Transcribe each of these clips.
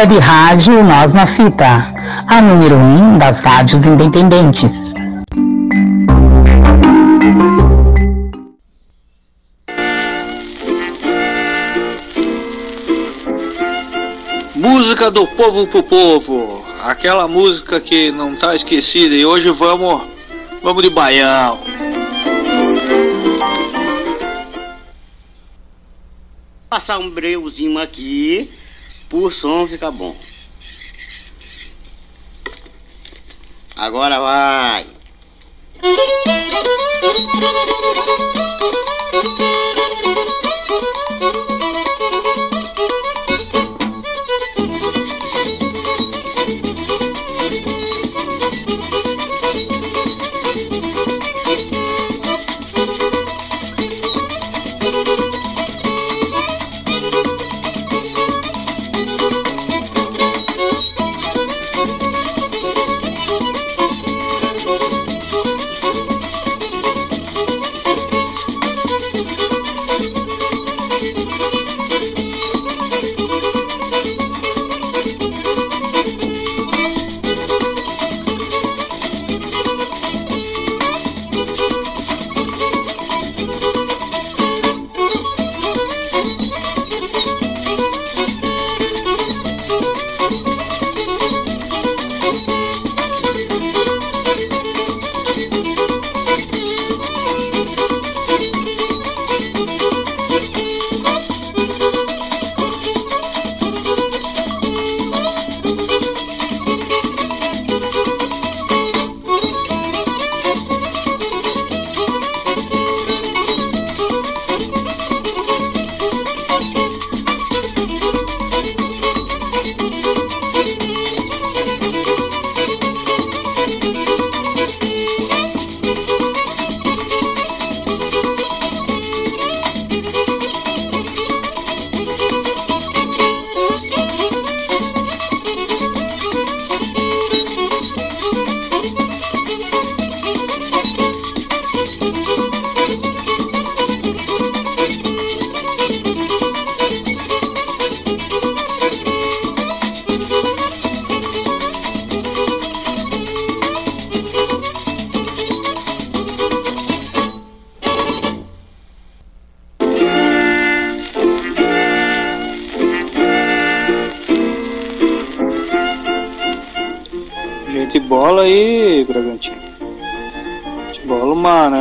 Web Rádio Nós na Fita, a número 1 um das rádios independentes. Música do povo pro povo, aquela música que não tá esquecida e hoje vamos, vamos de baião. Passar um breuzinho aqui por som fica bom. Agora vai.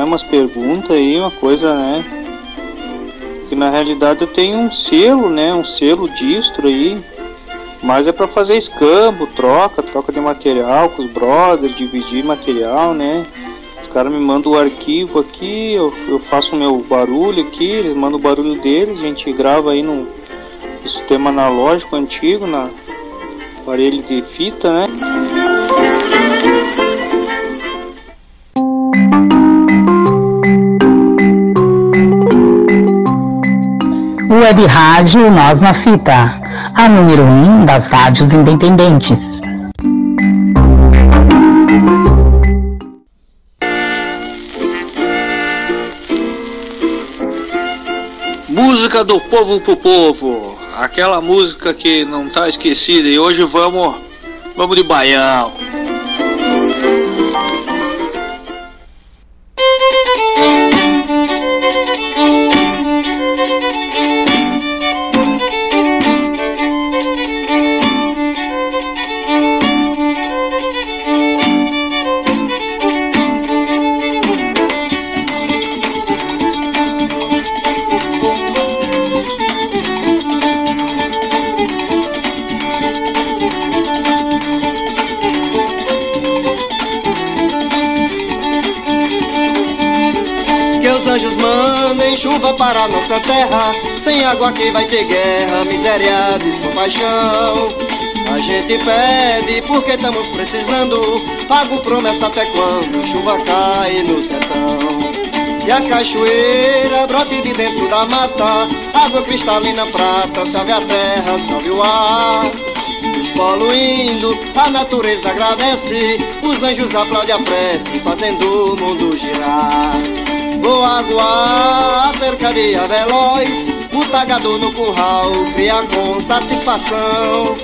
Umas perguntas aí, uma coisa, né? Que na realidade eu tenho um selo, né? Um selo distro aí. Mas é para fazer escambo, troca, troca de material com os brothers, dividir material, né? Os caras me mandam o arquivo aqui, eu, eu faço o meu barulho aqui, eles mandam o barulho deles, a gente grava aí no, no sistema analógico antigo, na aparelho de fita, né? Web Rádio Nós na Fita, a número 1 um das rádios independentes. Música do povo pro povo, aquela música que não tá esquecida e hoje vamos, vamos de baião. Para nossa terra. Sem água quem vai ter guerra, miséria, descompaixão. A gente pede porque estamos precisando. Pago promessa até quando chuva cai no sertão. E a cachoeira brote de dentro da mata. Água cristalina prata, salve a terra, salve o ar. Os poluindo, a natureza agradece. Os anjos aplaudem a prece, fazendo o mundo girar. Boa água, cerca cercaria veloz, o tagador no curral cria com satisfação.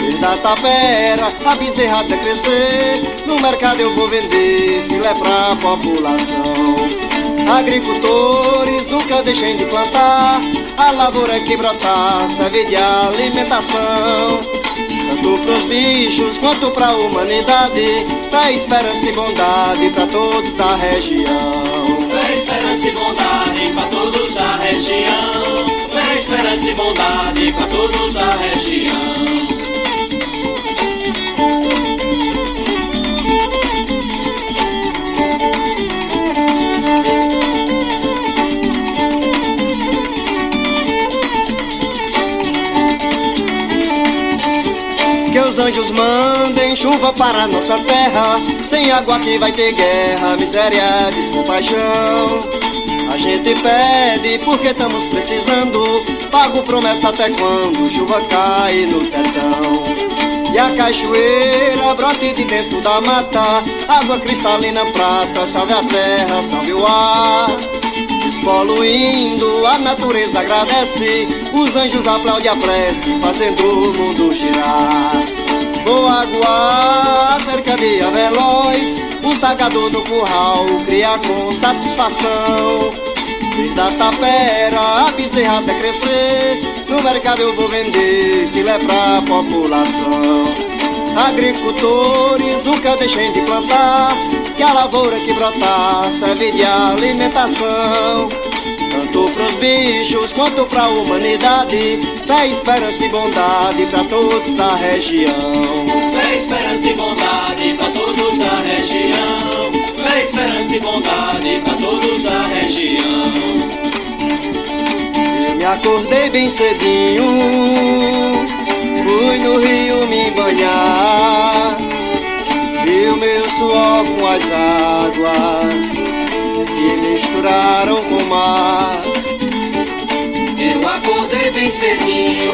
Desde a tapera, a bezerra até crescer, no mercado eu vou vender filé pra população. Agricultores nunca deixem de plantar, a lavoura que brotar serve de alimentação. Tanto pros bichos quanto pra humanidade, dá esperança e bondade pra todos da região. Esperança e bondade pra todos da região. Dá esperança e bondade pra todos da região. Os anjos mandem chuva para nossa terra. Sem água aqui vai ter guerra, miséria, descompaixão. A gente pede porque estamos precisando. Pago promessa até quando chuva cai no sertão. E a cachoeira brote de dentro da mata. Água cristalina prata, salve a terra, salve o ar. Despoluindo, a natureza agradece. Os anjos aplaudem a prece, fazendo o mundo girar. Boa água, cercadia veloz, um tagador no curral cria com satisfação. Desde a tapera, a bezerra até crescer, no mercado eu vou vender filé pra população. Agricultores nunca deixem de plantar, que a lavoura que brotar serve de alimentação. Tanto pros bichos quanto pra humanidade, dá esperança e bondade pra todos da região. Dá esperança e bondade da região. Dá esperança e bondade pra todos da região. Eu me acordei bem cedinho, fui no rio me banhar, vi o meu suor com as águas se misturaram com o mar. Eu acordei bem cedinho,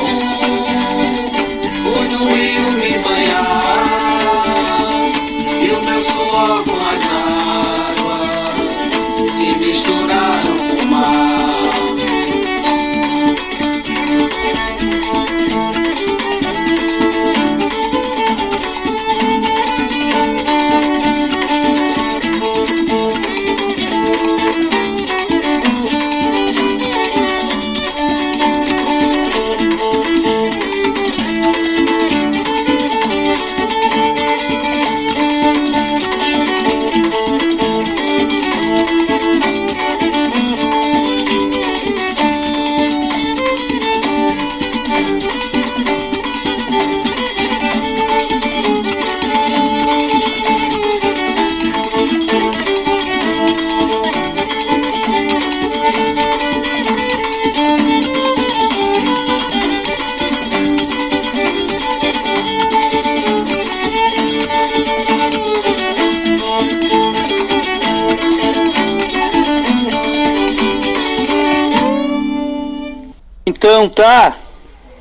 Então tá.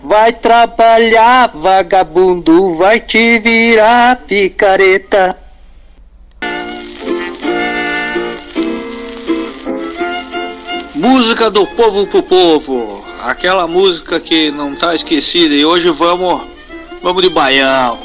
Vai trabalhar, vagabundo, vai te virar picareta. Música do povo pro povo. Aquela música que não tá esquecida. E hoje vamos, vamos de baião.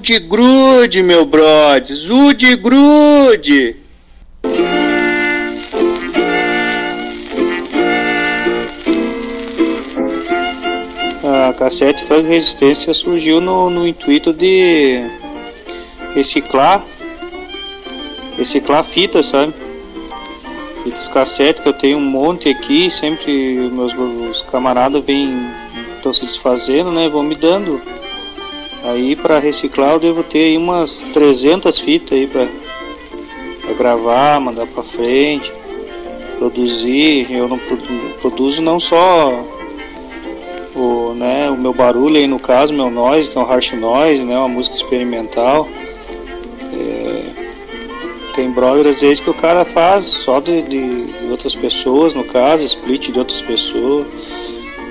Ude grude, meu brodes, ude grude. A cassete Funk Resistência surgiu no, no intuito de reciclar, reciclar fitas, sabe? Fitas cassete que eu tenho um monte aqui, sempre meus, meus camaradas vêm, estão se desfazendo, né? Vão me dando. Aí para reciclar eu devo ter umas 300 fitas aí para gravar, mandar para frente, produzir. Eu não produ produzo não só o, né, o meu barulho aí no caso, meu noise, que é um harsh noise, né, uma música experimental. É, tem brother às vezes que o cara faz só de, de, de, outras pessoas, no caso, split de outras pessoas.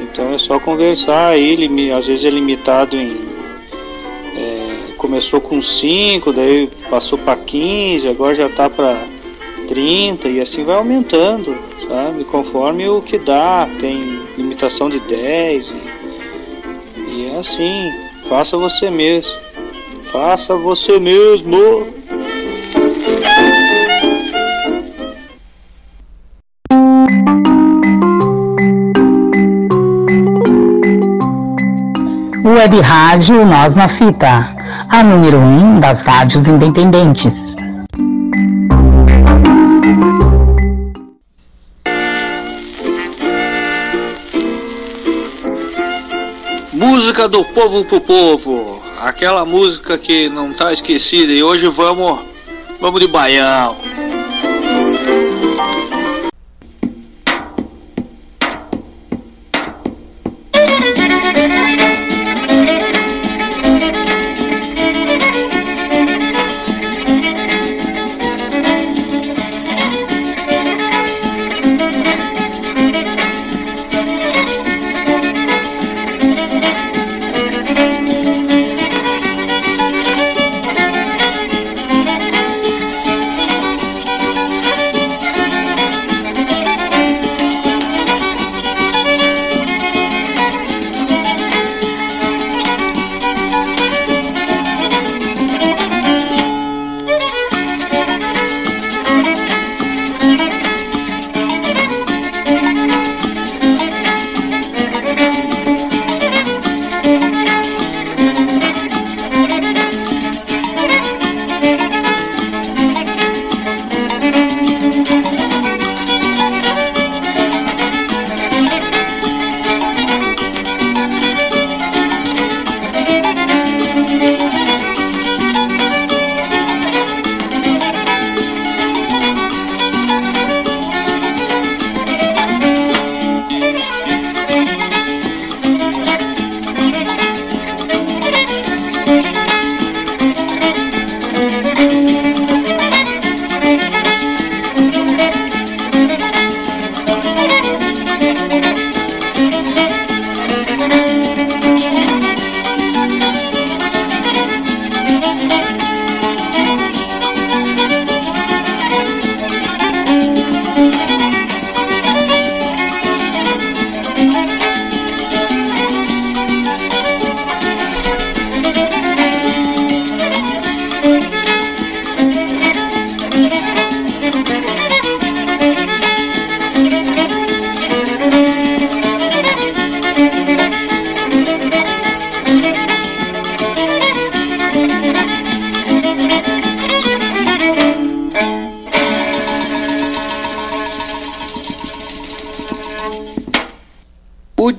Então é só conversar ele, às vezes é limitado em. Começou com 5, daí passou para 15, agora já tá para 30 e assim vai aumentando, sabe? Conforme o que dá, tem limitação de 10 e, e é assim, faça você mesmo. Faça você mesmo. Web Rádio Nós na Fita, a número 1 um das rádios independentes. Música do povo pro povo, aquela música que não tá esquecida e hoje vamos, vamos de baião.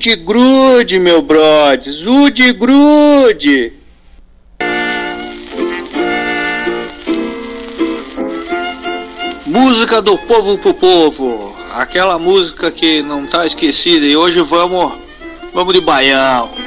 Ude grude, meu brodes, ude grude. Música do povo pro povo, aquela música que não tá esquecida e hoje vamos, vamos de baião.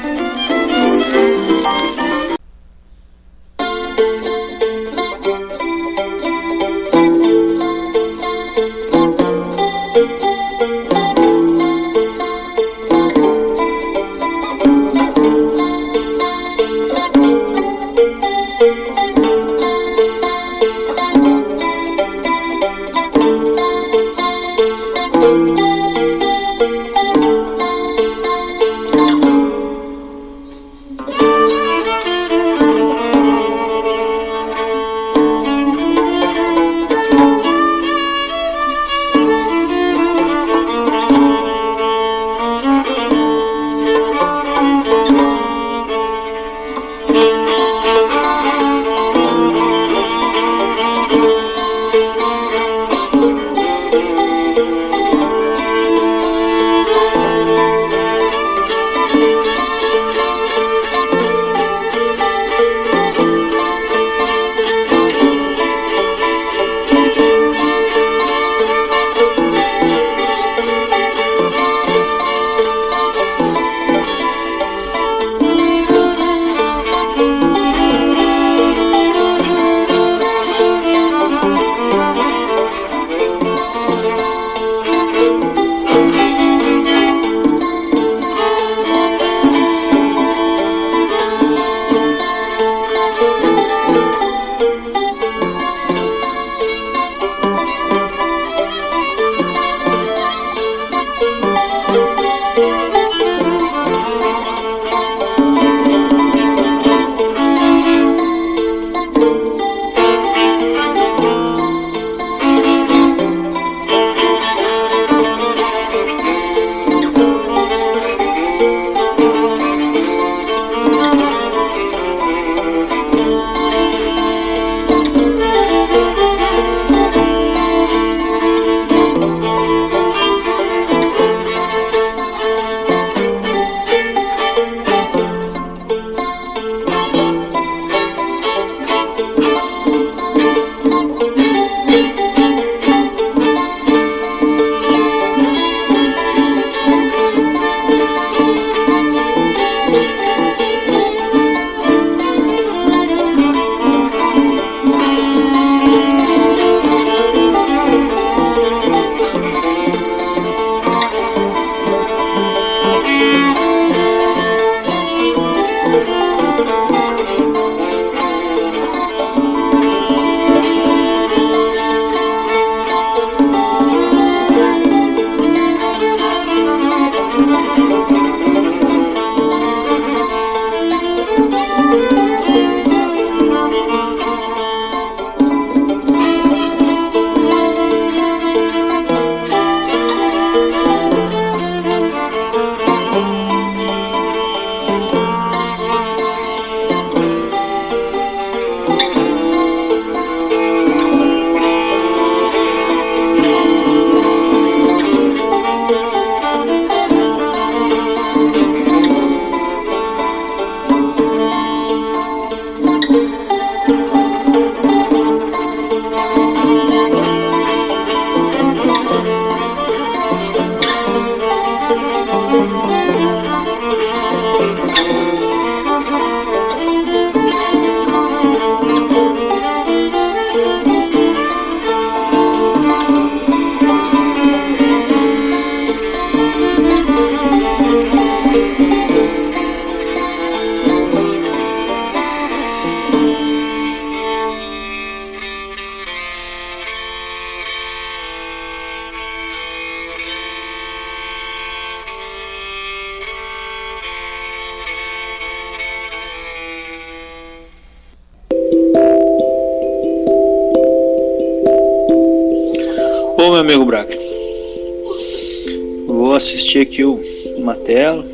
Assistir aqui o, uma tela.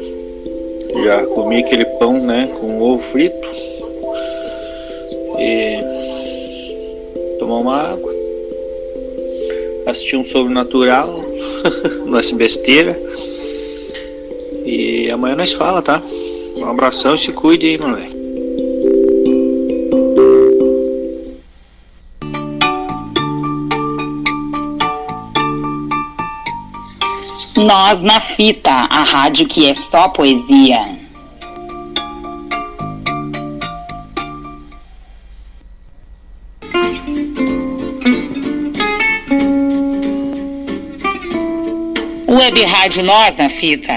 Já comi aquele pão, né, com ovo frito. E tomar uma água. Assistir um sobrenatural. Nossa besteira. E amanhã nós fala, tá? Um abração e se cuide aí, mano. Nós na Fita, a rádio que é só poesia. Web Rádio Nós na Fita,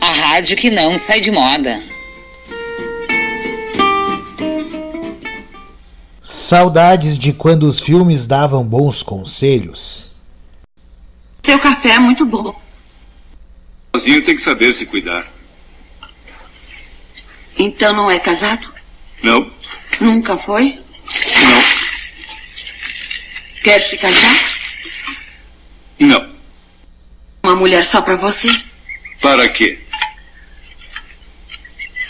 a rádio que não sai de moda. Saudades de quando os filmes davam bons conselhos. Seu café é muito bom. Sozinho tem que saber se cuidar. Então não é casado? Não, Nunca foi? não, Quer se casar? não. Uma mulher só pra você? Para quê?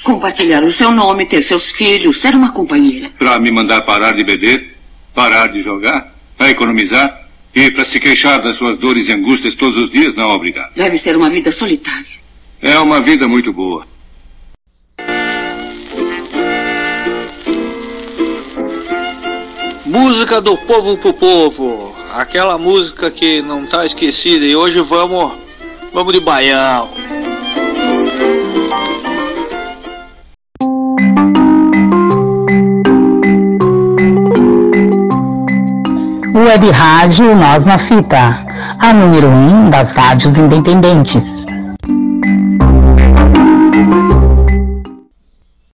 Compartilhar o seu nome, ter seus filhos, ser uma companheira. Para me mandar parar de beber? Parar de jogar? Para economizar? E para se queixar das suas dores e angústias todos os dias? Não, obrigado. Deve ser uma vida solitária. É uma vida muito boa. Música do povo pro povo. Aquela música que não tá esquecida. E hoje vamos. Vamos de baião. Web Rádio Nós na Fita, a número 1 um das rádios independentes.